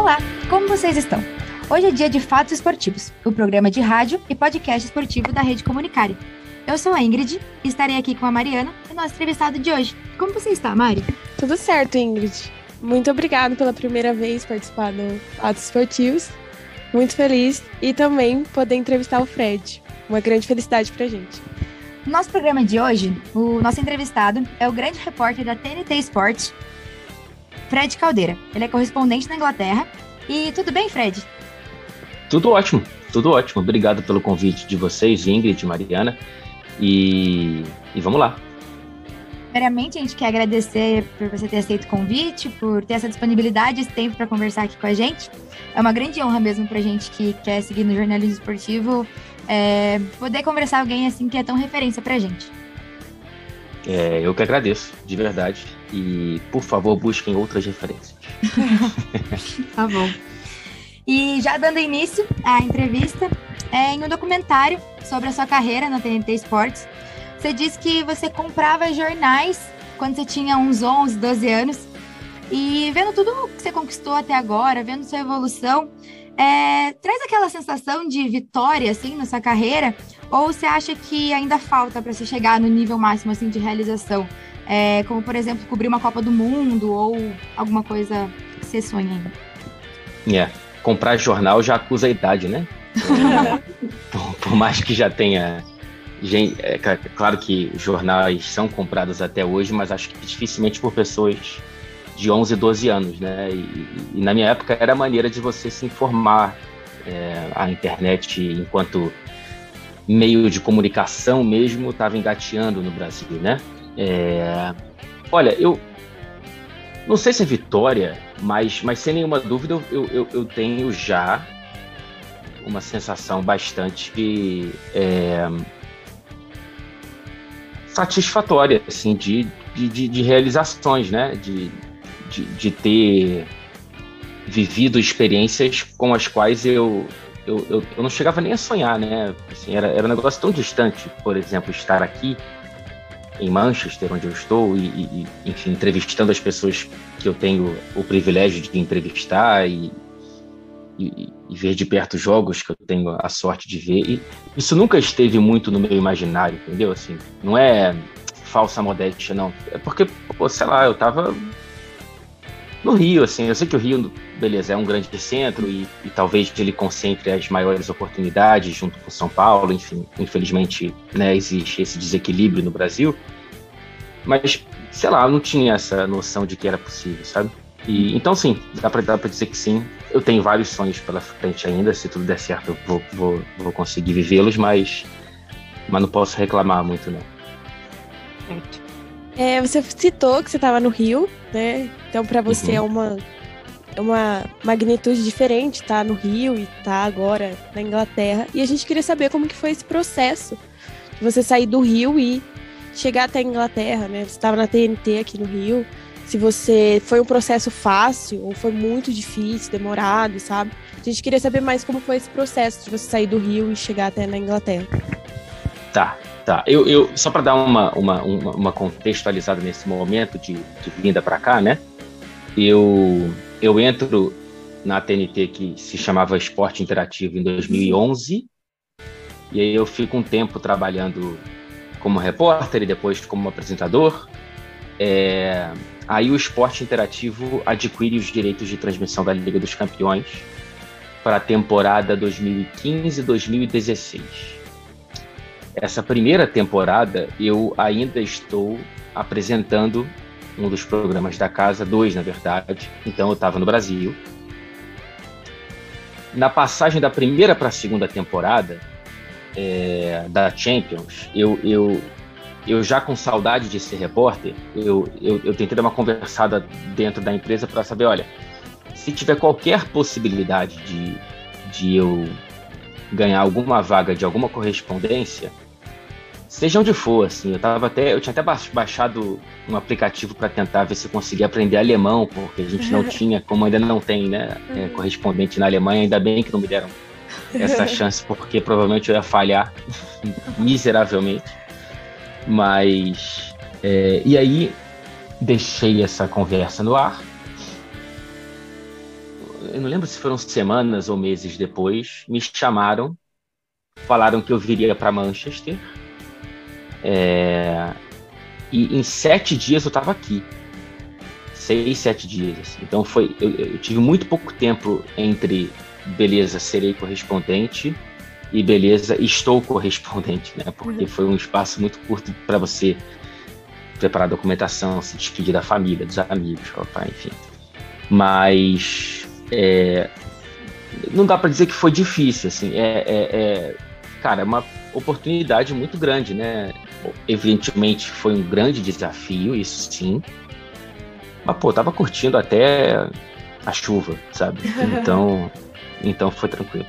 Olá, como vocês estão? Hoje é dia de Fatos Esportivos, o programa de rádio e podcast esportivo da Rede Comunicare. Eu sou a Ingrid e estarei aqui com a Mariana, o nosso entrevistado de hoje. Como você está, Mari? Tudo certo, Ingrid. Muito obrigado pela primeira vez participar do Fatos Esportivos. Muito feliz e também poder entrevistar o Fred. Uma grande felicidade pra gente. No nosso programa de hoje, o nosso entrevistado é o grande repórter da TNT Sports, Fred Caldeira. Ele é correspondente na Inglaterra. E tudo bem, Fred? Tudo ótimo, tudo ótimo. Obrigado pelo convite de vocês, Ingrid Mariana. E, e vamos lá. Primeiramente, a gente quer agradecer por você ter aceito o convite, por ter essa disponibilidade, esse tempo para conversar aqui com a gente. É uma grande honra mesmo para a gente que quer seguir no jornalismo esportivo, é, poder conversar com alguém assim que é tão referência para a gente. É, eu que agradeço, de verdade. E, por favor, busquem outras referências. tá bom. E já dando início à entrevista, é, em um documentário sobre a sua carreira na TNT Sports, você disse que você comprava jornais quando você tinha uns 11, 12 anos. E vendo tudo que você conquistou até agora, vendo sua evolução, é, traz aquela sensação de vitória, assim, na sua carreira? Ou você acha que ainda falta para você chegar no nível máximo, assim, de realização? É, como, por exemplo, cobrir uma Copa do Mundo ou alguma coisa que você sonha ainda? É, comprar jornal já acusa a idade, né? por, por, mais que já tenha. Gente, é, claro que jornais são comprados até hoje, mas acho que dificilmente por pessoas de 11, 12 anos, né? E, e na minha época era a maneira de você se informar. É, a internet, enquanto meio de comunicação mesmo, estava engateando no Brasil, né? É, olha, eu não sei se é vitória, mas, mas sem nenhuma dúvida eu, eu, eu tenho já uma sensação bastante é, satisfatória, assim, de, de, de, realizações, né? De, de, de, ter vivido experiências com as quais eu, eu, eu, eu, não chegava nem a sonhar, né? Assim, era, era um negócio tão distante, por exemplo, estar aqui em Manchester, onde eu estou, e, e enfim, entrevistando as pessoas que eu tenho o privilégio de entrevistar e, e, e, ver de perto jogos que eu tenho a sorte de ver. E isso nunca esteve muito no meu imaginário, entendeu? Assim, não é falsa modéstia, não. É porque, pô, sei lá, eu tava no Rio, assim, eu sei que o Rio, beleza, é um grande centro e, e talvez ele concentre as maiores oportunidades junto com São Paulo, enfim, infelizmente, né, existe esse desequilíbrio no Brasil, mas, sei lá, eu não tinha essa noção de que era possível, sabe? E, então, sim, dá pra, dá pra dizer que sim. Eu tenho vários sonhos pela frente ainda. Se tudo der certo, eu vou, vou, vou conseguir vivê-los, mas, mas não posso reclamar muito, não. É, você citou que você estava no Rio, né? Então, para você uhum. é uma, é uma magnitude diferente estar tá no Rio e estar tá agora na Inglaterra. E a gente queria saber como que foi esse processo de você sair do Rio e chegar até a Inglaterra, né? Você estava na TNT aqui no Rio se você foi um processo fácil ou foi muito difícil, demorado, sabe? A gente queria saber mais como foi esse processo de você sair do Rio e chegar até na Inglaterra. Tá, tá. Eu, eu só para dar uma, uma, uma, uma, contextualizada nesse momento de, de vinda para cá, né? Eu, eu entro na TNT que se chamava Esporte Interativo em 2011 e aí eu fico um tempo trabalhando como repórter e depois como apresentador. É, Aí o esporte interativo adquire os direitos de transmissão da Liga dos Campeões para a temporada 2015-2016. Essa primeira temporada eu ainda estou apresentando um dos programas da casa, dois na verdade. Então eu estava no Brasil. Na passagem da primeira para a segunda temporada é, da Champions, eu, eu eu já com saudade de ser repórter, eu, eu, eu tentei dar uma conversada dentro da empresa para saber, olha, se tiver qualquer possibilidade de, de eu ganhar alguma vaga de alguma correspondência, seja onde for, assim, eu tava até, eu tinha até baixado um aplicativo para tentar ver se eu conseguia aprender alemão, porque a gente não tinha, como ainda não tem, né, é, correspondente na Alemanha, ainda bem que não me deram essa chance, porque provavelmente eu ia falhar miseravelmente. Mas. É, e aí, deixei essa conversa no ar. eu não lembro se foram semanas ou meses depois, me chamaram, falaram que eu viria para Manchester. É, e em sete dias eu estava aqui. Seis, sete dias. Assim. Então foi. Eu, eu, tive muito pouco tempo entre beleza, serei correspondente e beleza, estou correspondente, né? Porque foi um espaço muito curto para você preparar a documentação, se despedir da família, dos amigos, papai, enfim. Mas é, não dá para dizer que foi difícil, assim. É, é, é, cara, é uma oportunidade muito grande, né? Evidentemente foi um grande desafio, isso sim. Mas, pô, tava curtindo até a chuva, sabe? Então, então foi tranquilo.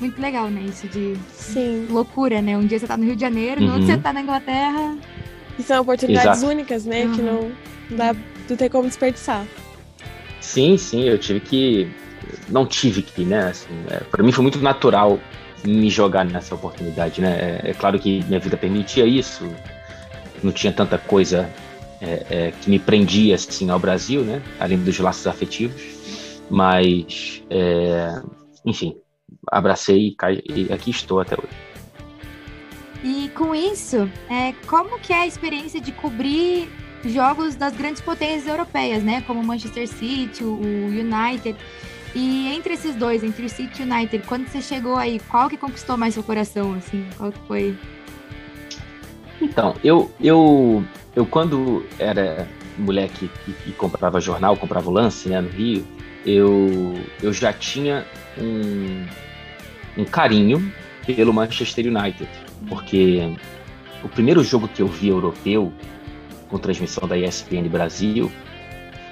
Muito legal, né? Isso de Sim. loucura, né? Um dia você tá no Rio de Janeiro, uhum. no outro você tá na Inglaterra. E são oportunidades Exato. únicas, né? Uhum. Que não dá, não tem como desperdiçar. Sim, sim, eu tive que. Não tive que, né? Assim, é, para mim foi muito natural me jogar nessa oportunidade, né? É, é, claro que minha vida permitia isso, não tinha tanta coisa é, é que me prendia assim ao Brasil, né? Além dos laços afetivos, mas, é, enfim, abracei e, e aqui estou até hoje. E com isso, é, como que é a experiência de cobrir jogos das grandes potências europeias, né? Como o Manchester City, o United. E entre esses dois, entre o City e o United, quando você chegou aí, qual que conquistou mais seu coração, assim? Qual que foi? Então, eu, eu, eu quando era moleque e, comprava jornal, comprava o lance, né, no Rio, eu, eu já tinha um, um carinho pelo Manchester United, porque o primeiro jogo que eu vi europeu, com transmissão da ESPN Brasil,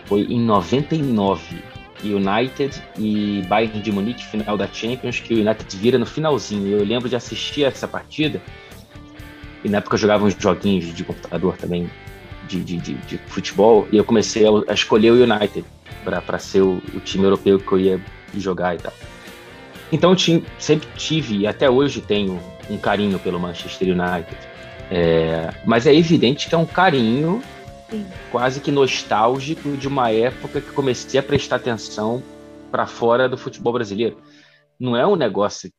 foi em 99. United e Bayern de Munique, final da Champions, que o United vira no finalzinho. Eu lembro de assistir essa partida, e na época eu jogava uns joguinhos de computador também, de, de, de, de futebol, e eu comecei a, escolher o United para ser o, o, time europeu que eu ia jogar e tal. Então eu sempre tive e até hoje tenho um carinho pelo Manchester United. É, mas é evidente que é um carinho Sim. quase que nostálgico de uma época que comecei a prestar atenção para fora do futebol brasileiro. Não é um negócio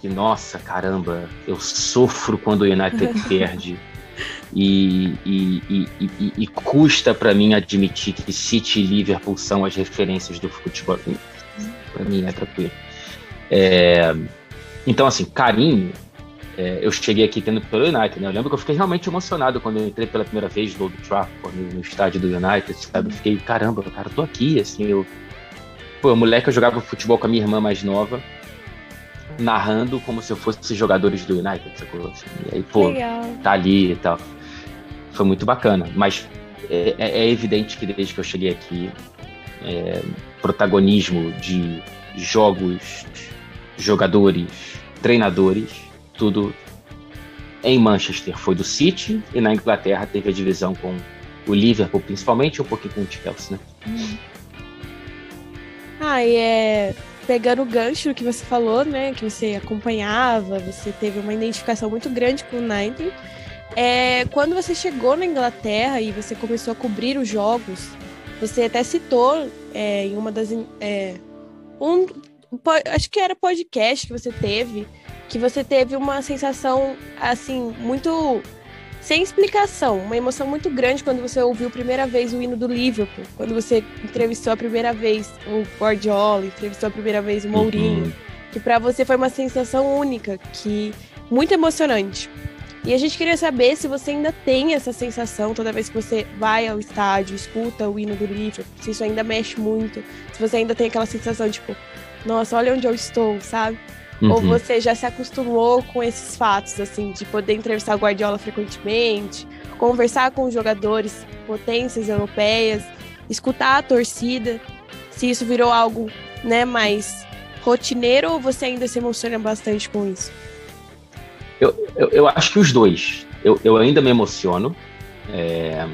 que, nossa, caramba, eu sofro quando o United perde. E, e, e, e custa para mim admitir que City e Liverpool são as referências do futebol para mim é tranquilo. É, então, assim, carinho, é, eu cheguei aqui tendo pelo United, né? Eu lembro que eu fiquei realmente emocionado quando eu entrei pela primeira vez no Old Trafford, no, estádio do United, sabe? Eu fiquei, caramba, cara, eu tô aqui, assim, eu... Pô, moleque, eu jogava futebol com a minha irmã mais nova, narrando como se eu fosse jogadores do United, sacou? Assim, e aí, pô, Legal. tá ali e tal. Foi muito bacana, mas é, é, é evidente que desde que eu cheguei aqui, é, protagonismo de jogos, jogadores, treinadores, tudo em Manchester foi do City e na Inglaterra teve a divisão com o Liverpool, principalmente, um pouquinho com o Chelsea, né? Hum. Ah, e é pegando o gancho que você falou, né, que você acompanhava, você teve uma identificação muito grande com o United. É, quando você chegou na Inglaterra e você começou a cobrir os jogos, você até citou é, em uma das. É, um, acho que era podcast que você teve, que você teve uma sensação, assim, muito. sem explicação, uma emoção muito grande quando você ouviu a primeira vez o hino do Liverpool, quando você entrevistou a primeira vez o Guardiola, entrevistou a primeira vez o Mourinho, uhum. que para você foi uma sensação única, que muito emocionante. E a gente queria saber se você ainda tem essa sensação toda vez que você vai ao estádio, escuta o hino do Liverpool, se isso ainda mexe muito, se você ainda tem aquela sensação tipo, nossa, olha onde eu estou, sabe? Uhum. Ou você já se acostumou com esses fatos, assim, de poder entrevistar o Guardiola frequentemente, conversar com jogadores, potências europeias, escutar a torcida, se isso virou algo, né, mais rotineiro ou você ainda se emociona bastante com isso? Eu, eu, eu acho que os dois. Eu, eu ainda me emociono. É,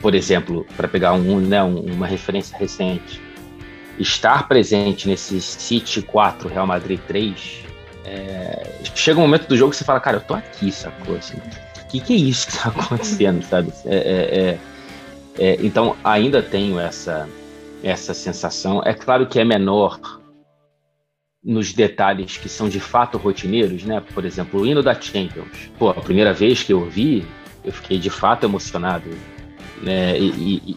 por exemplo, para pegar um, né, uma referência recente, estar presente nesse City 4, Real Madrid 3, é, chega um momento do jogo que você fala, cara, eu tô aqui, sacou? Assim, o que, que é isso que tá acontecendo, sabe? É, é, é, é, então, ainda tenho essa, essa sensação. É claro que é menor nos detalhes que são de fato rotineiros, né? Por exemplo, o hino da Champions. Pô, a primeira vez que eu ouvi, eu fiquei de fato emocionado, né? E, e,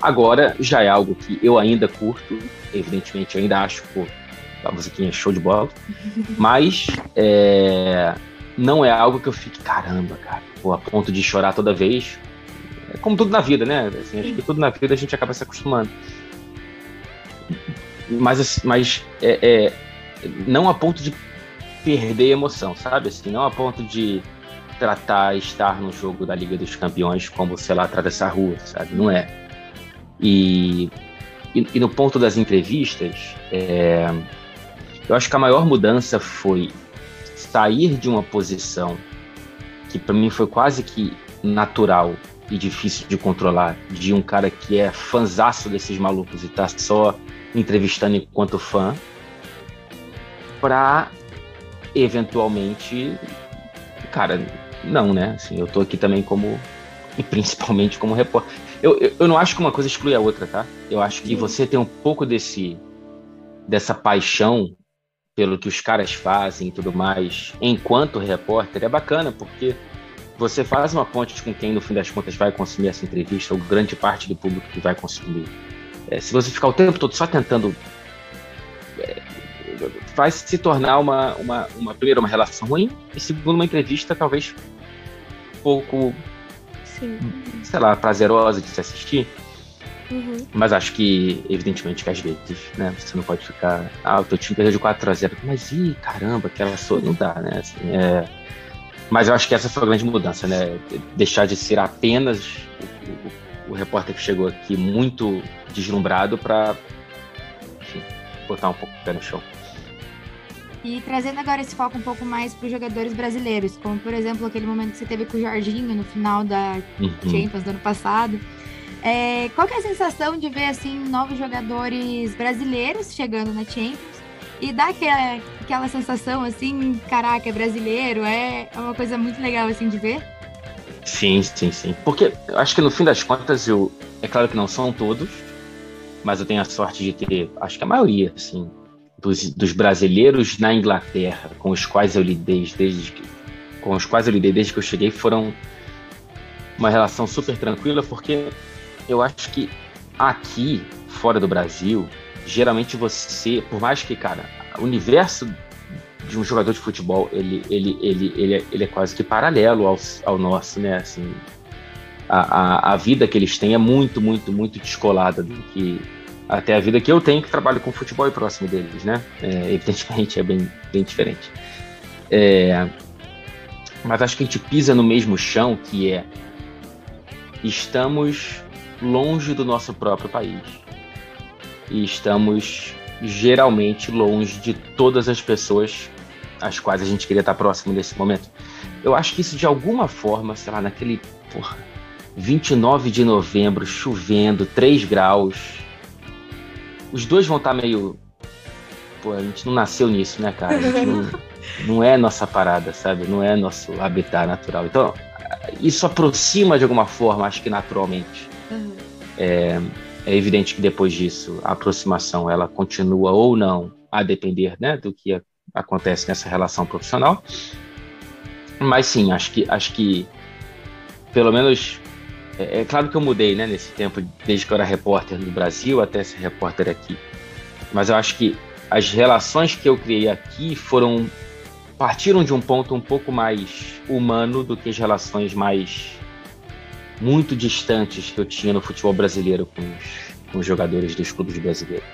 agora já é algo que eu ainda curto, evidentemente, eu ainda acho, pô, a musiquinha é show de bola, mas é, não é algo que eu fique, caramba, cara, pô, a ponto de chorar toda vez. É como tudo na vida, né? Assim, acho que tudo na vida a gente acaba se acostumando. Mas, mas é, é, não a ponto de perder emoção, sabe? Assim, não a ponto de tratar estar no jogo da Liga dos Campeões como, sei lá, atravessar a rua, sabe? Não é. E, e, e no ponto das entrevistas, é, eu acho que a maior mudança foi sair de uma posição que para mim foi quase que natural e difícil de controlar, de um cara que é fanzaço desses malucos e tá só entrevistando enquanto fã, para eventualmente, cara, não, né? Assim, eu tô aqui também como e principalmente como repórter. Eu, eu, eu, não acho que uma coisa exclui a outra, tá? Eu acho que você tem um pouco desse dessa paixão pelo que os caras fazem e tudo mais, enquanto repórter, é bacana, porque você faz uma ponte com quem, no fim das contas, vai consumir essa entrevista, ou grande parte do público que vai consumir. É, se você ficar o tempo todo só tentando é, vai se tornar uma, uma, uma primeiro uma relação ruim e segundo uma entrevista talvez pouco Sim. sei lá prazerosa de se assistir uhum. mas acho que evidentemente que às vezes né você não pode ficar ah o teu time perdeu de 4 a 0 mas ih caramba aquela sua não dá né assim, é... mas eu acho que essa foi a grande mudança né deixar de ser apenas o, o, o repórter que chegou aqui muito deslumbrado para botar um pouco o pé no chão e trazendo agora esse foco um pouco mais para os jogadores brasileiros, como por exemplo aquele momento que você teve com o Jorginho no final da uhum. Champions do ano passado. É, qual que é a sensação de ver assim novos jogadores brasileiros chegando na Champions e dá aquela, aquela sensação assim, caraca, é brasileiro, é, é uma coisa muito legal assim de ver? Sim, sim, sim. Porque eu acho que no fim das contas eu, é claro que não são todos, mas eu tenho a sorte de ter, acho que a maioria, assim, dos, dos, brasileiros na Inglaterra, com os quais eu lidei desde que, com os quais eu lidei desde que eu cheguei, foram uma relação super tranquila, porque eu acho que aqui, fora do Brasil, geralmente você, por mais que, cara, o universo de um jogador de futebol, ele, ele, ele, ele, é, ele é quase que paralelo ao, ao nosso, né? Assim, a, a, a vida que eles têm é muito, muito, muito descolada do que até a vida que eu tenho que trabalho com futebol e próximo deles, né? É, evidentemente é bem, bem diferente. É, mas acho que a gente pisa no mesmo chão que é estamos longe do nosso próprio país e estamos geralmente longe de todas as pessoas às quais a gente queria estar próximo nesse momento. Eu acho que isso de alguma forma, sei lá, naquele porra, 29 de novembro, chovendo, 3 graus, os dois vão estar tá meio. Pô, a gente não nasceu nisso, né, cara? A gente não, não é nossa parada, sabe? Não é nosso habitat natural. Então, isso aproxima de alguma forma, acho que naturalmente. Uhum. É, é evidente que depois disso, a aproximação ela continua ou não, a depender né, do que acontece nessa relação profissional. Mas sim, acho que, acho que pelo menos é, é, claro que eu mudei, né, nesse tempo, desde que eu era repórter no Brasil até ser repórter aqui. Mas eu acho que as relações que eu criei aqui foram partiram de um ponto um pouco mais humano do que as relações mais muito distantes que eu tinha no futebol brasileiro com os, com os jogadores dos clubes brasileiros.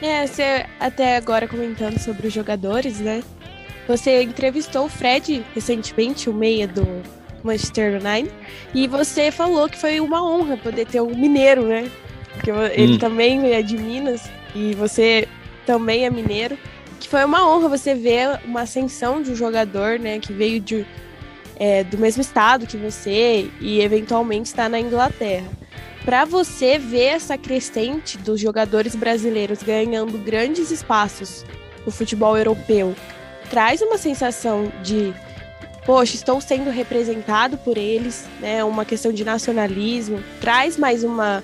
É, você até agora comentando sobre os jogadores, né? Você entrevistou o Fred recentemente, o meia do Manchester United. E você falou que foi uma honra poder ter um mineiro, né? Porque ele hum. também é de Minas e você também é mineiro. Que foi uma honra você ver uma ascensão de um jogador, né? Que veio de, é, do mesmo estado que você e eventualmente está na Inglaterra. Para você ver essa crescente dos jogadores brasileiros ganhando grandes espaços no futebol europeu, traz uma sensação de poxa, estou sendo representado por eles, né? Uma questão de nacionalismo, traz mais uma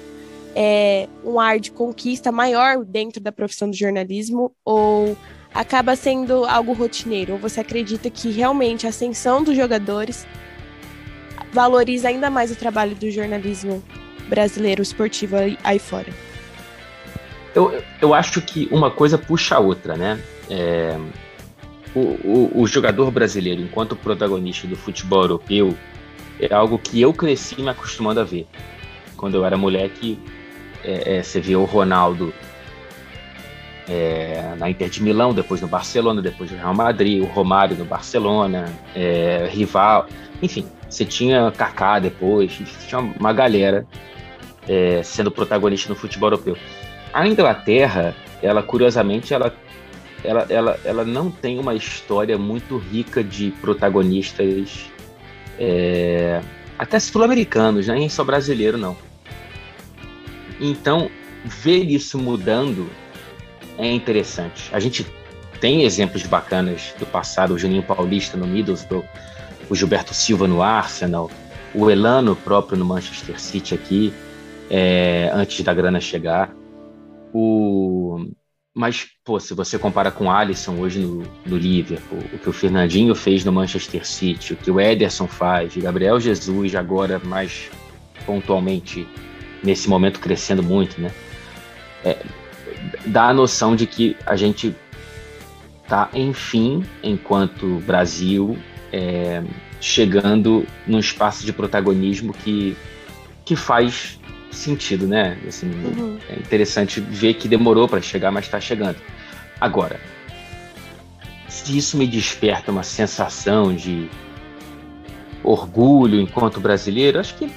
é, um ar de conquista maior dentro da profissão do jornalismo ou acaba sendo algo rotineiro? Ou você acredita que realmente a ascensão dos jogadores valoriza ainda mais o trabalho do jornalismo brasileiro esportivo aí, aí fora? Eu, eu acho que uma coisa puxa a outra, né? É, o, o, o, jogador brasileiro, enquanto protagonista do futebol europeu, é algo que eu cresci me acostumando a ver. Quando eu era moleque, é, é, você vê o Ronaldo é, na Inter de Milão, depois no Barcelona, depois no Real Madrid, o Romário no Barcelona, é, rival, enfim, você tinha Kaká depois, tinha uma galera é, sendo protagonista no futebol europeu. A Inglaterra, ela curiosamente, ela, ela, ela, ela não tem uma história muito rica de protagonistas, é, até sul-americanos, né? nem só brasileiro não. Então, ver isso mudando é interessante. A gente tem exemplos bacanas do passado, o Juninho Paulista no Middlesbrough, o Gilberto Silva no Arsenal, o Elano próprio no Manchester City aqui, é, antes da grana chegar. O... Mas, pô, se você compara com o Alisson hoje no, no Liverpool, o que o Fernandinho fez no Manchester City, o que o Ederson faz, o Gabriel Jesus agora mais pontualmente nesse momento crescendo muito, né? É, dá a noção de que a gente tá, enfim, enquanto Brasil, é, chegando num espaço de protagonismo que, que faz sentido, né? Assim, uhum. É interessante ver que demorou para chegar, mas está chegando. Agora, se isso me desperta uma sensação de orgulho enquanto brasileiro, acho que,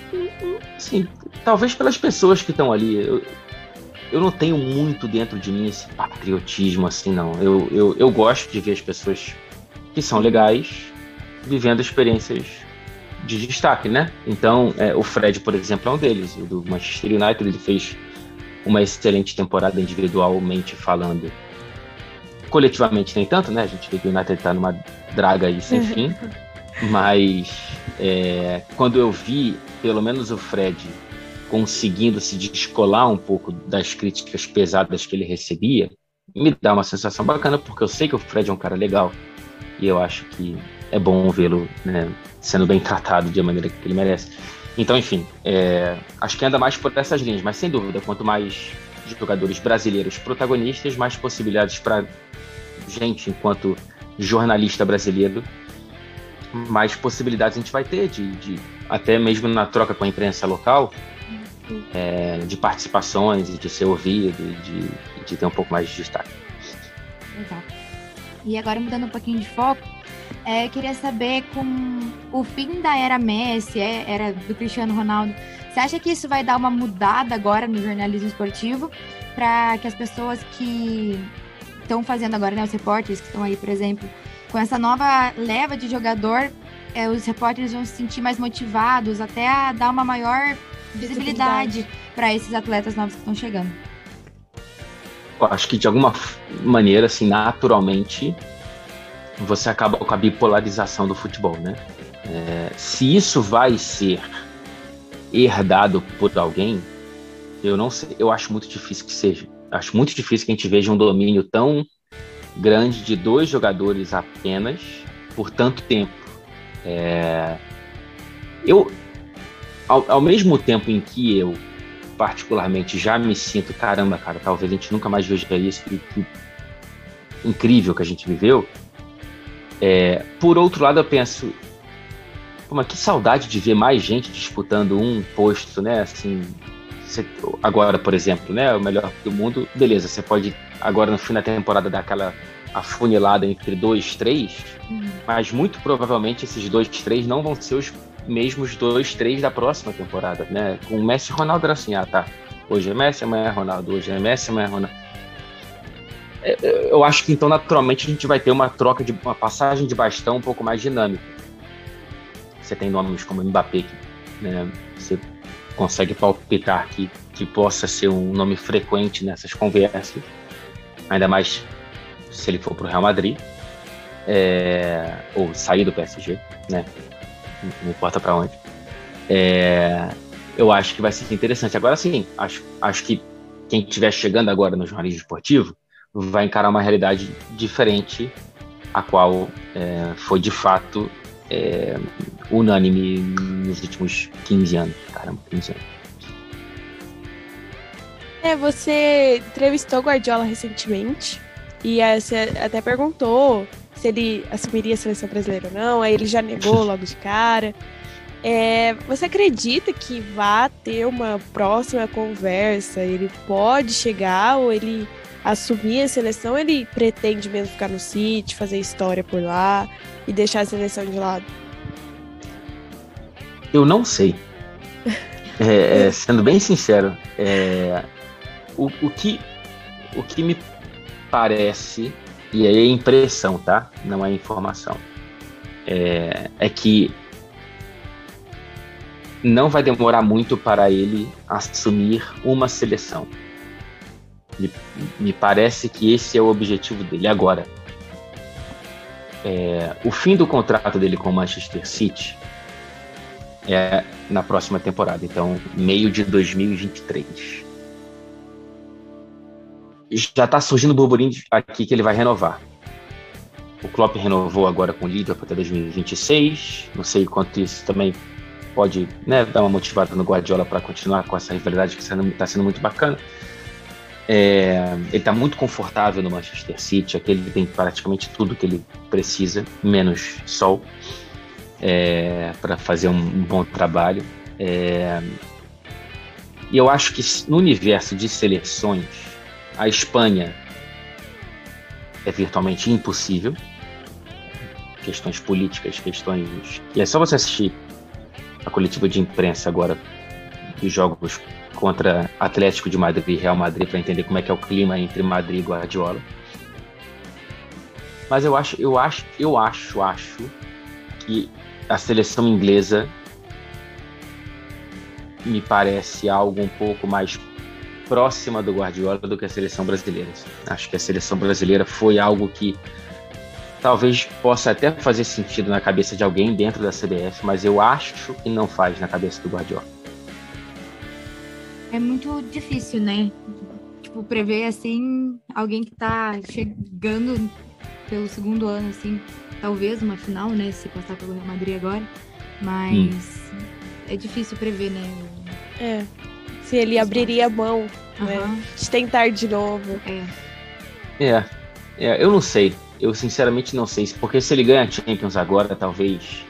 assim, talvez pelas pessoas que estão ali. Eu, eu não tenho muito dentro de mim esse patriotismo assim, não. Eu, eu, eu gosto de ver as pessoas que são legais vivendo experiências de destaque, né? Então, é, o Fred, por exemplo, é um deles. O do Manchester United, ele fez uma excelente temporada individualmente falando. Coletivamente, nem tanto, né? A gente vê que o United está numa draga aí sem fim. Mas é, quando eu vi, pelo menos o Fred conseguindo se descolar um pouco das críticas pesadas que ele recebia, me dá uma sensação bacana, porque eu sei que o Fred é um cara legal e eu acho que é bom vê-lo né, sendo bem tratado de maneira que ele merece. Então, enfim, é, acho que anda mais por essas linhas, mas sem dúvida, quanto mais jogadores brasileiros protagonistas, mais possibilidades para gente, enquanto jornalista brasileiro, mais possibilidades a gente vai ter de, de até mesmo na troca com a imprensa local, é, de participações, de ser ouvido de, de ter um pouco mais de destaque. Legal. E agora mudando um pouquinho de foco, é, queria saber com o fim da era Messi, é, era do Cristiano Ronaldo, você acha que isso vai dar uma mudada agora no jornalismo esportivo para que as pessoas que estão fazendo agora, né, os repórteres que estão aí, por exemplo, com essa nova leva de jogador, é, os repórteres vão se sentir mais motivados até a dar uma maior visibilidade para esses atletas novos que estão chegando? Eu acho que de alguma maneira, assim, naturalmente, você acaba com a bipolarização do futebol, né? É, se isso vai ser herdado por alguém, eu não sei, eu acho muito difícil que seja. Acho muito difícil que a gente veja um domínio tão grande de dois jogadores apenas por tanto tempo. É, eu, ao, ao mesmo tempo em que eu, particularmente, já me sinto, caramba, cara, talvez a gente nunca mais veja isso, que, que incrível que a gente viveu. É, por outro lado, eu penso, mas que saudade de ver mais gente disputando um posto, né? Assim, você, agora, por exemplo, né? O melhor do mundo, beleza, você pode agora no fim da temporada dar aquela afunilada entre dois, três, uhum. mas muito provavelmente esses dois, três não vão ser os mesmos dois, três da próxima temporada, né? Com o Messi e Ronaldo era assim, ah, tá. Hoje é Messi, amanhã é Ronaldo. Hoje é Messi, amanhã é Ronaldo. Eu acho que então naturalmente a gente vai ter uma troca de uma passagem de bastão um pouco mais dinâmica. Você tem nomes como Mbappé, né? Você consegue palpitar que, que possa ser um nome frequente nessas conversas, ainda mais se ele for para o Real Madrid, é, ou sair do PSG, né? não importa para onde. É, eu acho que vai ser interessante. Agora sim, acho, acho que quem estiver chegando agora no jornalismo esportivo vai encarar uma realidade diferente, a qual é, foi de fato é, unânime nos últimos 15 anos. Caramba, 15 anos. É, você entrevistou Guardiola recentemente e você até perguntou se ele assumiria a seleção brasileira ou não, aí ele já negou logo de cara. É, você acredita que vai ter uma próxima conversa? Ele pode chegar ou ele assumir a seleção? Ele pretende mesmo ficar no City, fazer história por lá e deixar a seleção de lado? Eu não sei. é, é, sendo bem sincero, é, o, o, que, o que me parece, e é impressão, tá? Não é informação, é, é que não vai demorar muito para ele assumir uma seleção. Me, me parece que esse é o objetivo dele agora. É, o fim do contrato dele com o Manchester City é na próxima temporada, então meio de 2023. Já está surgindo burburinho aqui que ele vai renovar. O Klopp renovou agora com o Liverpool até 2026. Não sei quanto isso também pode né, dar uma motivada no Guardiola para continuar com essa rivalidade que está sendo muito bacana. É, ele está muito confortável no Manchester City, aqui ele tem praticamente tudo que ele precisa, menos sol, é, para fazer um, bom trabalho. É, e eu acho que no universo de seleções, a Espanha é virtualmente impossível. Questões políticas, questões. E é só você assistir a coletiva de imprensa agora dos jogos contra Atlético de Madrid e Real Madrid para entender como é que é o clima entre Madrid e Guardiola. Mas eu acho, eu acho, eu acho, acho que a seleção inglesa me parece algo um pouco mais próxima do Guardiola do que a seleção brasileira. Acho que a seleção brasileira foi algo que talvez possa até fazer sentido na cabeça de alguém dentro da CBF, mas eu acho que não faz na cabeça do Guardiola. É muito difícil, né? Tipo, prever assim alguém que tá chegando pelo segundo ano, assim, talvez uma final, né? Se passar pelo Real Madrid agora. Mas hum. é difícil prever, né? É. Se ele abriria a mão, uhum. né? De tentar de novo. É. é. É, eu não sei. Eu sinceramente não sei, porque se ele ganha a Champions agora, talvez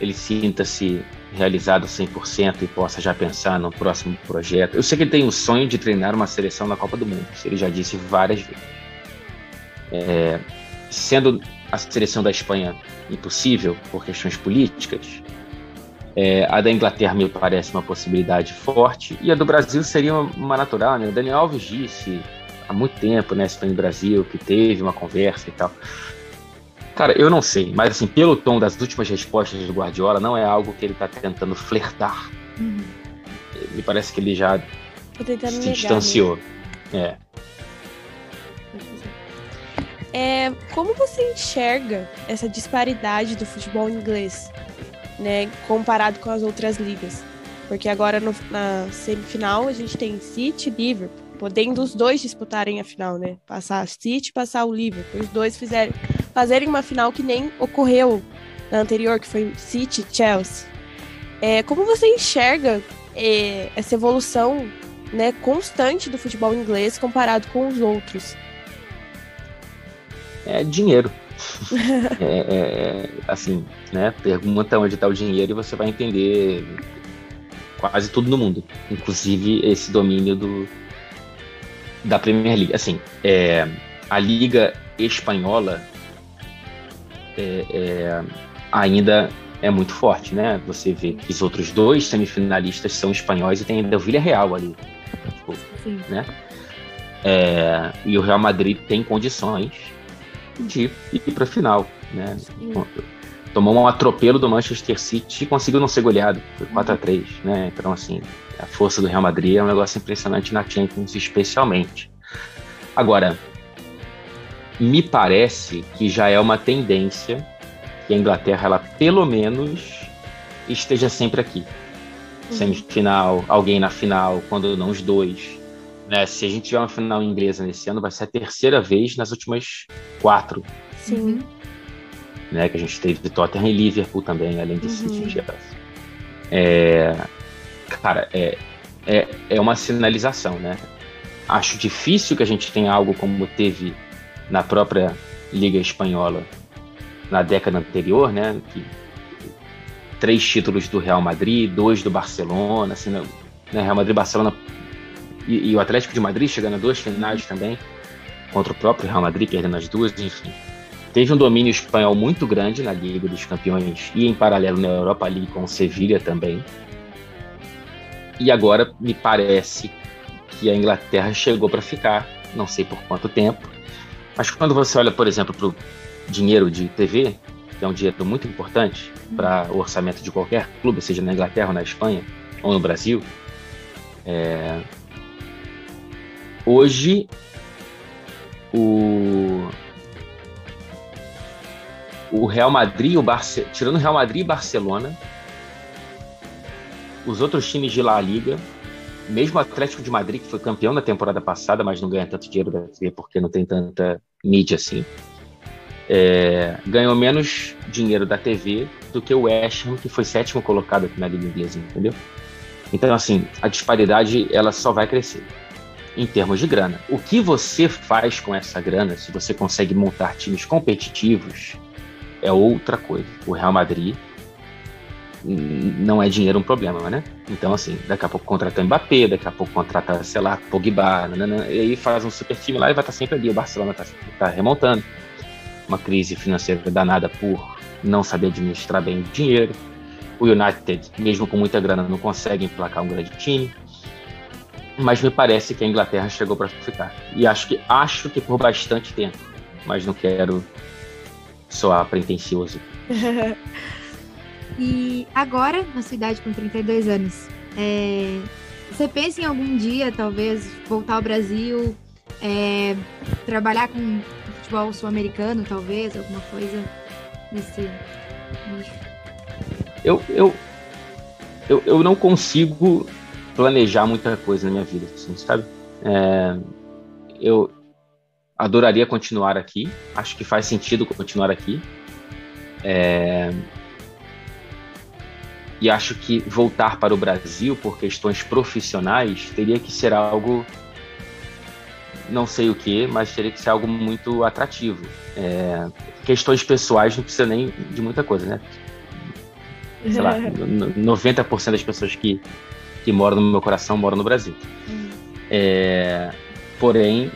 ele sinta-se realizado 100% e possa já pensar no próximo projeto. Eu sei que ele tem o sonho de treinar uma seleção na Copa do Mundo, isso ele já disse várias vezes. É, sendo a seleção da Espanha impossível por questões políticas, é, a da Inglaterra me parece uma possibilidade forte e a do Brasil seria uma, natural. Né? O Daniel Alves disse há muito tempo, né, Espanha e Brasil, que teve uma conversa e tal. Cara, eu não sei, mas assim, pelo tom das últimas respostas do Guardiola, não é algo que ele tá tentando flertar. Uhum. Me parece que ele já se distanciou. Né? É. é. Como você enxerga essa disparidade do futebol inglês, né, comparado com as outras ligas? Porque agora no, na semifinal a gente tem City, Liverpool podendo os dois disputarem a final, né? Passar a City, passar o Liverpool, os dois fizerem, fazerem uma final que nem ocorreu na anterior, que foi City, Chelsea. É, como você enxerga é, essa evolução né, constante do futebol inglês comparado com os outros? É dinheiro. É, é, é, assim, né? Pergunta onde está o dinheiro e você vai entender quase tudo no mundo, inclusive esse domínio do, da Premier League. Assim, é, a Liga Espanhola é, é, ainda é muito forte, né? Você vê que os outros dois semifinalistas são espanhóis e tem ainda o Villarreal ali. Tipo, né? É, e o Real Madrid tem condições de ir para a final, né? Tomou um atropelo do Manchester City e conseguiu não ser goleado, foi 4 a 3 né? Então, assim, a força do Real Madrid é um negócio impressionante na Champions, especialmente. Agora, me parece que já é uma tendência que a Inglaterra, ela pelo menos esteja sempre aqui. semifinal, alguém na final, quando não os dois. Né? Se a gente tiver uma final inglesa nesse ano, vai ser a terceira vez nas últimas quatro. Sim. Né? Que a gente teve Tottenham e Liverpool também, além de uhum. City e. É, cara, é, é, é uma sinalização, né? Acho difícil que a gente tenha algo como teve na própria Liga Espanhola na década anterior, né? Que, três títulos do Real Madrid, dois do Barcelona, assim, né? Real Madrid, Barcelona e, e, o Atlético de Madrid chegando a duas finais também contra o próprio Real Madrid, perdendo as duas, enfim. Teve um domínio espanhol muito grande na Liga dos Campeões e em paralelo na Europa League com o Sevilha também. E agora me parece que a Inglaterra chegou para ficar, não sei por quanto tempo. Mas quando você olha, por exemplo, para o dinheiro de TV, que é um dinheiro muito importante para o orçamento de qualquer clube, seja na Inglaterra ou na Espanha ou no Brasil, é... hoje o o Real Madrid, o Barce... tirando o Real Madrid e Barcelona, os outros times de La Liga, mesmo o Atlético de Madrid, que foi campeão da temporada passada, mas não ganha tanto dinheiro da TV porque não tem tanta mídia assim, é, ganhou menos dinheiro da TV do que o West Ham, que foi sétimo colocado aqui na Liga Inglesa, entendeu? Então, assim, a disparidade ela só vai crescer em termos de grana. O que você faz com essa grana, se você consegue montar times competitivos, é outra coisa. O Real Madrid não é dinheiro um problema, né? Então, assim, daqui a pouco contrata Mbappé, daqui a pouco contrata, sei lá, Pogba, nanana, e aí faz um super time lá e vai estar sempre ali. O Barcelona está tá remontando. Uma crise financeira danada por não saber administrar bem o dinheiro. O United, mesmo com muita grana, não consegue emplacar um grande time. Mas me parece que a Inglaterra chegou para ficar. E acho que acho que por bastante tempo. Mas não quero soar pretencioso. e agora, na sua idade com 32 anos, é, você pensa em algum dia, talvez, voltar ao Brasil, é, trabalhar com futebol sul-americano, talvez, alguma coisa nesse? Eu, eu, eu, eu não consigo planejar muita coisa na minha vida, assim, sabe? É, eu, adoraria continuar aqui. Acho que faz sentido continuar aqui. É... E acho que voltar para o Brasil por questões profissionais teria que ser algo, não sei o que, mas teria que ser algo muito atrativo. É... Questões pessoais não precisa nem de muita coisa, né? Sei lá, 90% das pessoas que, que moram no meu coração moram no Brasil. Hum. É... Porém,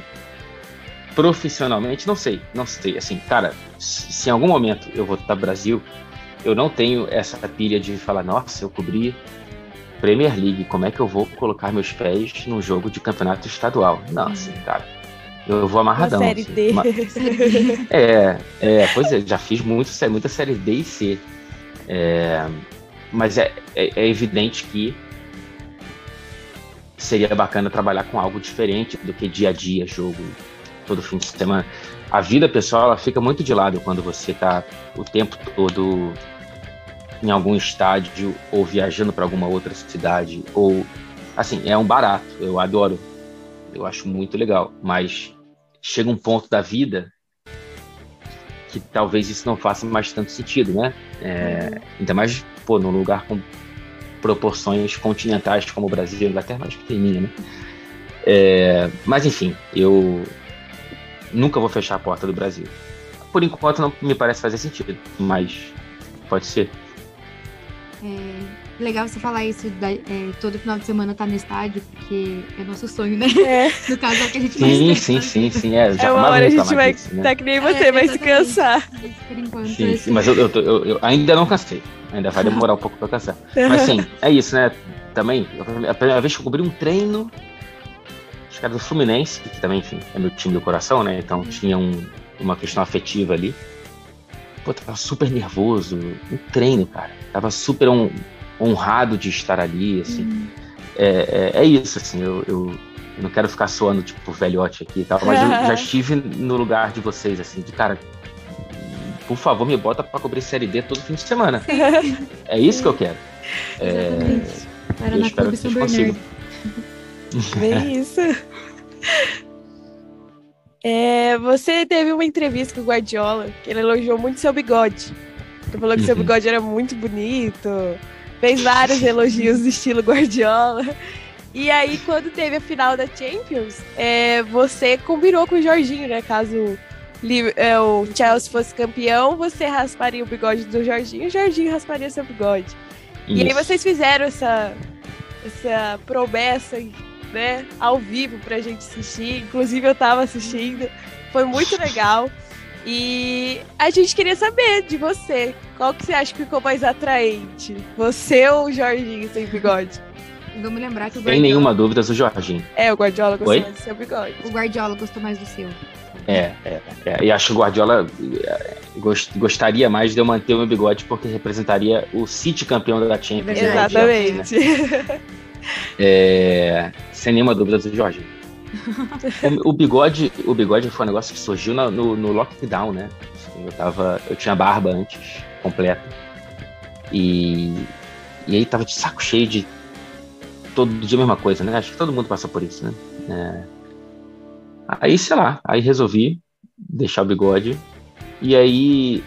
profissionalmente, não sei, não sei. Assim, cara, se em algum momento eu vou estar no Brasil, eu não tenho essa pilha de falar, nossa, eu cobri Premier League, como é que eu vou colocar meus pés num jogo de campeonato estadual? Não, assim, cara, eu vou amarradão. Uma série assim, D. Uma... É, é, pois é, já fiz muito, muita série D e C. É, mas é, é, é evidente que seria bacana trabalhar com algo diferente do que dia a dia, jogo todo fim de semana. A vida pessoal ela fica muito de lado quando você está o tempo todo em algum estádio ou viajando para alguma outra cidade ou assim é um barato. Eu adoro, eu acho muito legal, mas chega um ponto da vida que talvez isso não faça mais tanto sentido, né? É, ainda mais pô, num lugar com proporções continentais como o Brasil e a Inglaterra, mais pequenininha, né? É, mas enfim, eu nunca vou fechar a porta do Brasil. Por enquanto não me parece fazer sentido, mas pode ser. É legal você falar isso, da, é, todo final de semana tá no estádio, porque é nosso sonho, né? É. No caso é o que a gente sim, mais Sim, sim, sim, é. Já é uma hora a gente vai disso, né? tá que nem você, é, vai se cansar. Por enquanto. Sim, é sim mas eu, eu, eu, eu, ainda não cansei. Ainda vai demorar um pouco pra cansar. Mas sim, é isso, né? Também, a primeira vez que eu cobri um treino os caras do Fluminense, que também, enfim, é meu time do coração, né? Então tinha um, uma questão afetiva ali. Pô, tava super nervoso. Um treino, cara. Tava super honrado de estar ali, assim. Uhum. É, é, é, isso, assim, eu, eu, eu, não quero ficar soando, tipo, velhote aqui e tal, mas eu já estive no lugar de vocês, assim, de cara, por favor, me bota pra cobrir Série D todo fim de semana. é isso que eu quero. É, Para na Clube São Bernardo. Bem isso. É, você teve uma entrevista com o Guardiola, que ele elogiou muito seu bigode. Falou que uhum. seu bigode era muito bonito, fez vários elogios do estilo Guardiola. E aí, quando teve a final da Champions, é, você combinou com o Jorginho, né? Caso é, o Chelsea fosse campeão, você rasparia o bigode do Jorginho e o Jorginho rasparia seu bigode. Isso. E aí vocês fizeram essa, essa promessa né, ao vivo pra gente assistir. Inclusive eu tava assistindo. Foi muito legal. E a gente queria saber de você. Qual que você acha que ficou mais atraente? Você ou o Jorginho sem bigode? Vamos lembrar que o Guardiola... Sem nenhuma dúvida, o Jorginho. É, o Guardiola gostou Oi? mais do seu bigode. O Guardiola gostou mais do seu. É, é, é. E acho que o Guardiola é, gostaria mais de eu manter o meu bigode porque representaria o City campeão da Champions. Exatamente. Né? É, sem nenhuma dúvida do Jorge. o, o, bigode, o bigode foi um negócio que surgiu no, no, no lockdown, né? Eu tava, eu tinha barba antes, completa. E, e aí tava de saco cheio de todo dia a mesma coisa, né? Acho que todo mundo passa por isso, né? É, aí, sei lá, aí resolvi deixar o bigode. E aí,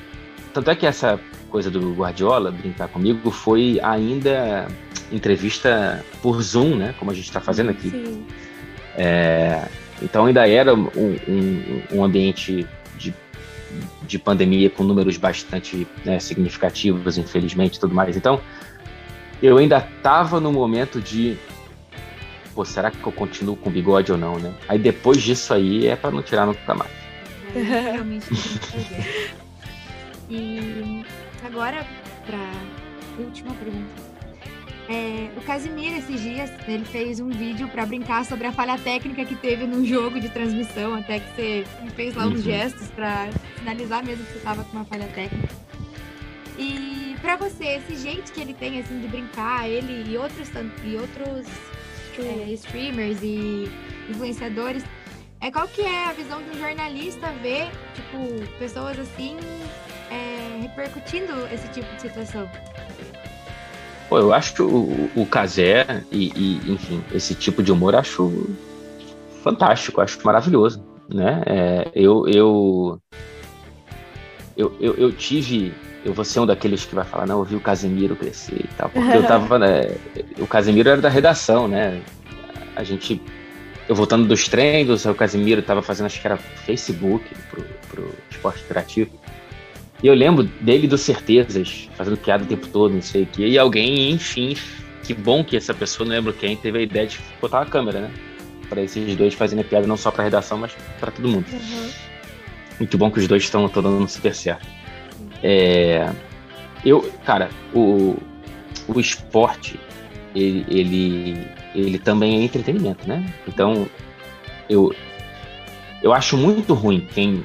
tanto é que essa coisa do Guardiola brincar comigo foi ainda entrevista por Zoom, né? Como a gente está fazendo aqui. Sim. É, então ainda era um, um, um ambiente de, de, pandemia com números bastante né, significativos, infelizmente, tudo mais. Então eu ainda estava no momento de pô, será que eu continuo com bigode ou não, né? Aí depois disso aí é para não tirar nunca mais. É, realmente E agora, para última pergunta. É, o Casimiro, esses dias, ele fez um vídeo para brincar sobre a falha técnica que teve no jogo de transmissão, até que você fez lá uns uhum. gestos para sinalizar mesmo que você estava com uma falha técnica. E para você, esse jeito que ele tem assim de brincar, ele e outros e outros é, streamers e influenciadores, é qual que é a visão de um jornalista ver, tipo, pessoas assim é, repercutindo esse tipo de situação? Pô, eu acho que o, o Kazé e, e, enfim, esse tipo de humor acho fantástico, acho maravilhoso, né? É, eu, eu, eu, eu, eu, tive, eu vou ser um daqueles que vai falar, não, eu vi o Casemiro crescer e tal, porque eu tava, né, o Casemiro era da redação, né? A gente, eu voltando dos treinos, o Casemiro tava fazendo, acho que era Facebook pro, pro esporte interativo. E eu lembro dele do Certezas, fazendo piada o tempo todo, não sei o quê. E alguém, enfim, que bom que essa pessoa, não lembro quem, teve a ideia de botar uma câmera, né? Para esses dois fazendo piada não só para redação, mas para todo mundo. Uhum. Muito bom que os dois estão dando super certo. É, eu, cara, o, o esporte, ele, ele, ele também é entretenimento, né? Então, eu, eu acho muito ruim quem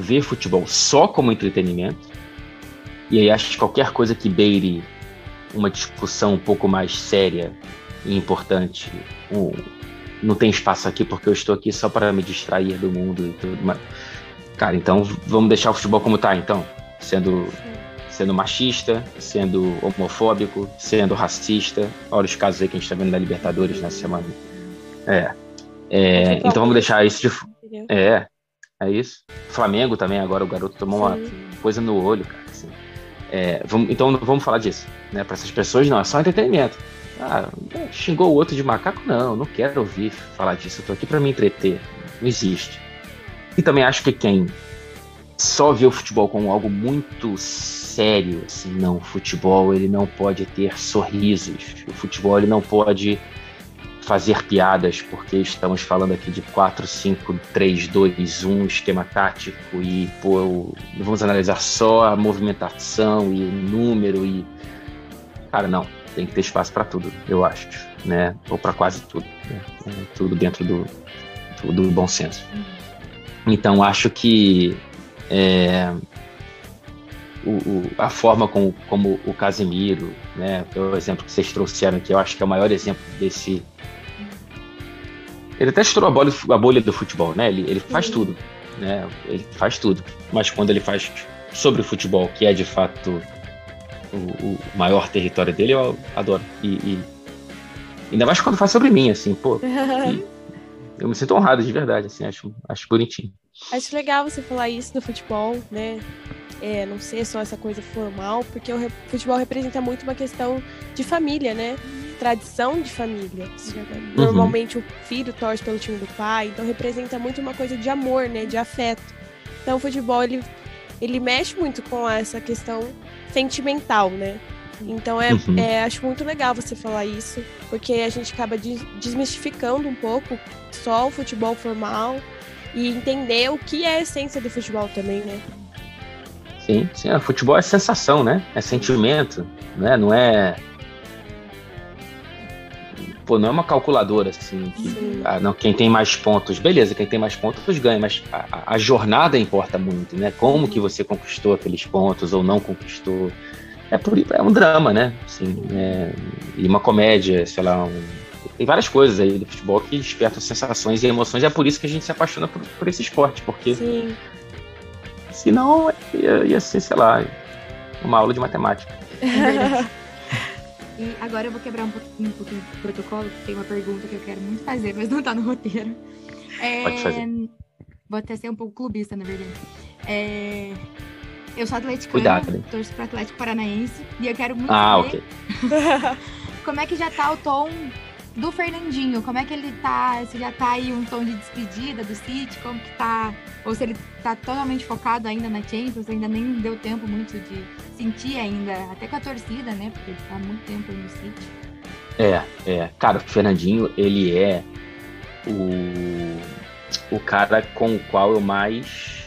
ver futebol só como entretenimento. E aí acho que qualquer coisa que beire uma discussão um pouco mais séria e importante, um, não tem espaço aqui porque eu estou aqui só para me distrair do mundo e tudo mais. Cara, então vamos deixar o futebol como tá, então, sendo sendo machista, sendo homofóbico, sendo racista. Olha os casos aí que a gente está vendo da Libertadores nessa semana. É. é então vamos deixar isso de. É, é isso. Flamengo também, agora o garoto tomou Sim. uma coisa no olho, cara. Assim. É, vamos, então vamos falar disso. Né? Para essas pessoas, não, é só entretenimento. Ah, xingou o outro de macaco? Não, não quero ouvir falar disso. Eu tô aqui para me entreter. Não existe. E também acho que quem só vê o futebol como algo muito sério, assim, não, o futebol ele não pode ter sorrisos. O futebol ele não pode fazer piadas, porque estamos falando aqui de 4, 5, 3, 2, 1 esquema tático e pô, vamos analisar só a movimentação e o número e cara, não, tem que ter espaço para tudo, eu acho, né? Ou para quase tudo, né? Tudo dentro do, do, do, bom senso. Então acho que é, o, o, a forma como, como o Casemiro, né, o exemplo que vocês trouxeram aqui, eu acho que é o maior exemplo desse ele até estourou a bolha, a bolha do futebol, né? Ele, ele faz tudo, né? Ele faz tudo. Mas quando ele faz sobre o futebol, que é de fato o, o maior território dele, eu adoro. E, e, ainda mais quando faz sobre mim, assim, pô. eu me sinto honrado de verdade, assim, acho, acho bonitinho. Acho legal você falar isso do futebol, né? É, não ser só essa coisa formal, porque o futebol representa muito uma questão de família, né? Tradição de família. Uhum. Normalmente o filho torce pelo time do pai, então representa muito uma coisa de amor, né? De afeto. Então o futebol ele, ele mexe muito com essa questão sentimental, né? Então é, uhum. é, acho muito legal você falar isso, porque a gente acaba desmistificando um pouco só o futebol formal e entender o que é a essência do futebol também, né? Sim, sim, o futebol é sensação, né? É sentimento, né? Não é pô, não é uma calculadora assim. Que, ah, não, quem tem mais pontos, beleza, quem tem mais pontos ganha, mas a, a, jornada importa muito, né? Como que você conquistou aqueles pontos ou não conquistou. É, por, é um drama, né? Assim, é, e uma comédia, sei lá, um, tem várias coisas aí do futebol que despertam sensações e emoções. E é por isso que a gente se apaixona por, por esse esporte, porque Sim. senão ia, ia ser, sei lá, uma aula de matemática. E agora eu vou quebrar um pouquinho, um pouquinho do protocolo, porque tem uma pergunta que eu quero muito fazer, mas não tá no roteiro. É... Pode fazer. Vou até ser um pouco clubista, na verdade. É... Eu sou atleticana, Cuidado, torço pro Atlético Paranaense, e eu quero muito ah, saber okay. como é que já tá o tom do Fernandinho, como é que ele tá? Se já tá aí um tom de despedida do City, como que tá? Ou se ele tá totalmente focado ainda na Champions, ainda nem deu tempo muito de sentir ainda, até com a torcida, né? Porque ele tá há muito tempo aí no City. É, é. Cara, o Fernandinho, ele é o, o cara com o qual eu mais.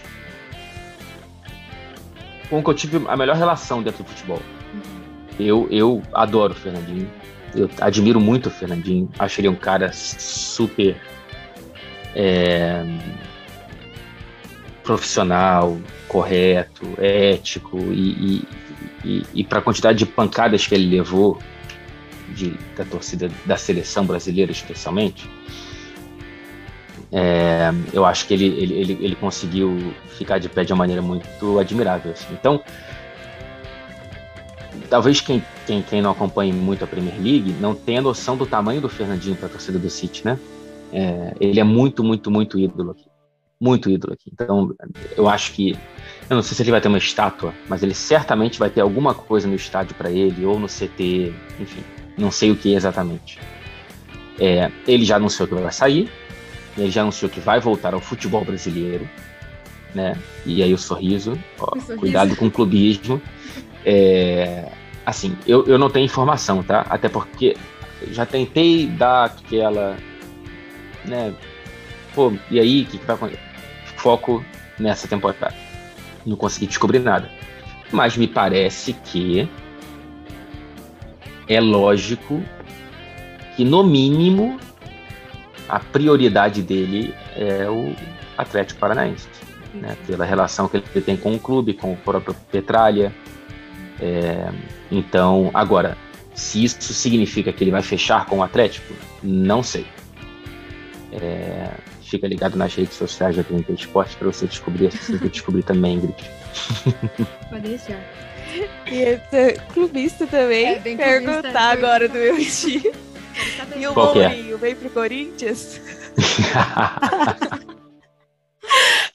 com o que eu tive a melhor relação dentro do futebol. Uhum. Eu, eu adoro o Fernandinho eu admiro muito o Fernandinho. Acho ele um cara super é, profissional, correto, ético e, e, e, e para a quantidade de pancadas que ele levou de, da torcida da seleção brasileira, especialmente. É, eu acho que ele, ele, ele, ele, conseguiu ficar de pé de uma maneira muito admirável. Assim. Então, talvez quem, quem, quem não acompanhe muito a Premier League não tenha noção do tamanho do Fernandinho para a torcida do City, né? É, ele é muito, muito, muito ídolo aqui. Muito ídolo aqui. Então, eu acho que. Eu não sei se ele vai ter uma estátua, mas ele certamente vai ter alguma coisa no estádio para ele, ou no CT, enfim. Não sei o que exatamente. É, ele já anunciou que vai sair, ele já anunciou que vai voltar ao futebol brasileiro, né? E aí o sorriso, ó, o sorriso. cuidado com o clubismo. É, assim, eu, eu não tenho informação, tá? Até porque já tentei dar aquela, né? Pô, e aí, o que, que vai acontecer? Foco nessa temporada. Não consegui descobrir nada. Mas me parece que é lógico que, no mínimo, a prioridade dele é o Atlético Paranaense. Né? Pela relação que ele tem com o clube, com o próprio Petralha, é, então, agora, se isso significa que ele vai fechar com o Atlético, não sei. É, fica ligado nas redes sociais da TNT Esporte para você descobrir assim que eu descobri também, Ingrid. Pode deixar. E esse clubista também é, perguntar clubista, agora do meu time. E o é? Mourinho é? vem pro Corinthians?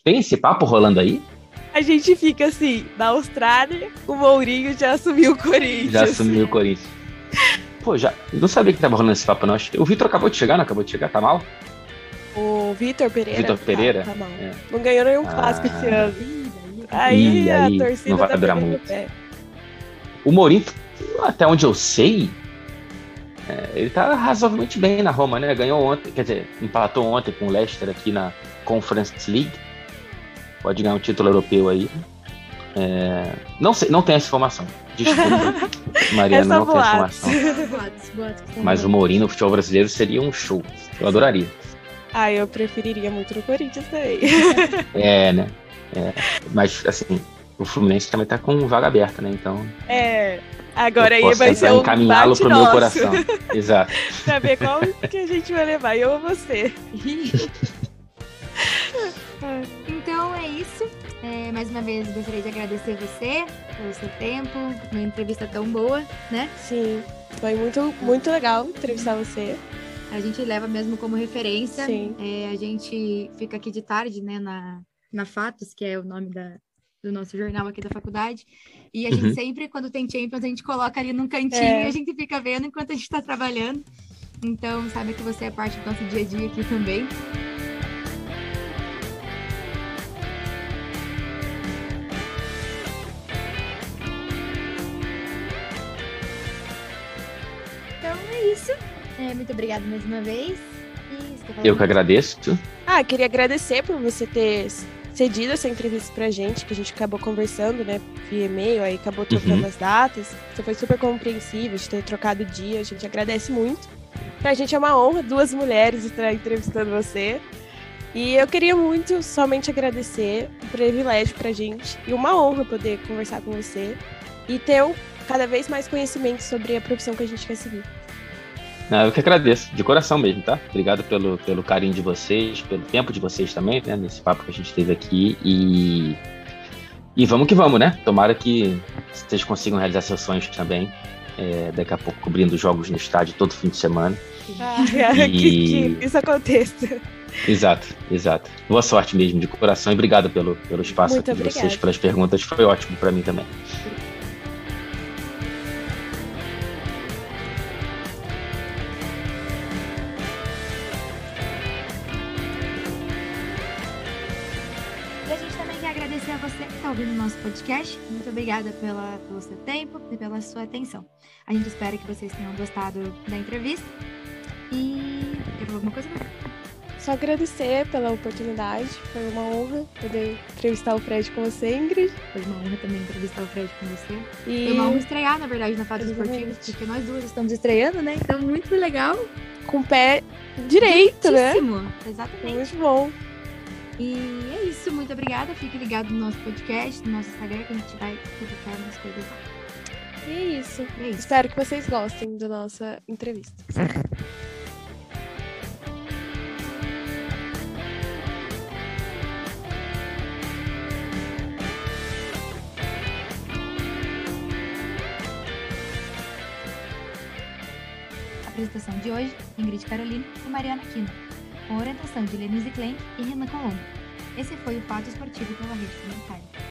Tem esse papo rolando aí? A gente fica assim, na Austrália, o Mourinho já assumiu o Corinthians. Já assumiu o Corinthians. Pô, já. Não sabia que tava rolando esse papo, não. O Vitor acabou de chegar, não acabou de chegar? Tá mal? O Vitor Pereira. Vitor Pereira? Tá, tá mal. É. Não ganhou nenhum ah. clássico esse ano. Aí, aí a torcida não vai tá durar muito. O Mourinho, até onde eu sei, é, ele tá razoavelmente bem na Roma, né? Ganhou ontem, quer dizer, empatou ontem com o Leicester aqui na Conference League pode ganhar um título europeu aí. É, não sei, não tem essa informação. Desculpa, Mariana, não tem essa informação. Mas o Mourinho no futebol brasileiro seria um show. Eu adoraria. Ah, eu preferiria muito no Corinthians também. é, né? É, mas, assim, o Fluminense também tá com vaga aberta, né? Então. É. Agora aí vai ser um encaminhá-lo pro nosso. meu coração. Exato. pra ver qual que a gente vai levar, eu ou você. Então é isso. É, mais uma vez, gostaria de agradecer você pelo seu tempo, uma entrevista tão boa, né? Sim, foi muito, muito legal entrevistar você. A gente leva mesmo como referência. Sim. É, a gente fica aqui de tarde, né, na, na Fatos, que é o nome da, do nosso jornal aqui da faculdade. E a uhum. gente sempre, quando tem Champions, a gente coloca ali num cantinho é. e a gente fica vendo enquanto a gente está trabalhando. Então, sabe que você é parte do nosso dia a dia aqui também. Muito obrigada mais uma vez. Eu que agradeço. Ah, queria agradecer por você ter cedido essa entrevista pra gente, que a gente acabou conversando, né, via e-mail, aí acabou trocando uhum. as datas. Você foi super compreensível de ter trocado o dia, a gente agradece muito. Pra gente é uma honra, duas mulheres estar entrevistando você. E eu queria muito somente agradecer, um privilégio pra gente e uma honra poder conversar com você e ter um, cada vez mais conhecimento sobre a profissão que a gente quer seguir. Eu que agradeço, de coração mesmo, tá? Obrigado pelo, pelo carinho de vocês, pelo tempo de vocês também, né? Nesse papo que a gente teve aqui. E, e vamos que vamos, né? Tomara que vocês consigam realizar seus sonhos também. É, daqui a pouco cobrindo jogos no estádio todo fim de semana. Ah, e... que, que isso aconteça. Exato, exato. Boa sorte mesmo, de coração, e obrigado pelo, pelo espaço aqui de vocês, pelas perguntas. Foi ótimo para mim também. Podcast. Muito obrigada pela, pelo seu tempo e pela sua atenção. A gente espera que vocês tenham gostado da entrevista. E. Quer falar alguma coisa? Só agradecer pela oportunidade. Foi uma honra poder entrevistar o Fred com você, Ingrid. Foi uma honra também entrevistar o Fred com você. E... Foi uma honra estrear, na verdade, na Fatos Esportivos, porque nós duas estamos estreando, né? Então, muito legal. Com o pé direito, né? Exatamente. Muito bom. E é isso, muito obrigada. Fique ligado no nosso podcast, no nosso Instagram, que a gente vai publicar umas coisas lá. E é isso. É isso. Espero que vocês gostem da nossa entrevista. A apresentação de hoje, Ingrid Carolina e Mariana Quino com orientação de Lenise Klein e Renan Colombo. Esse foi o Fato Esportivo pela Rede Comunitária.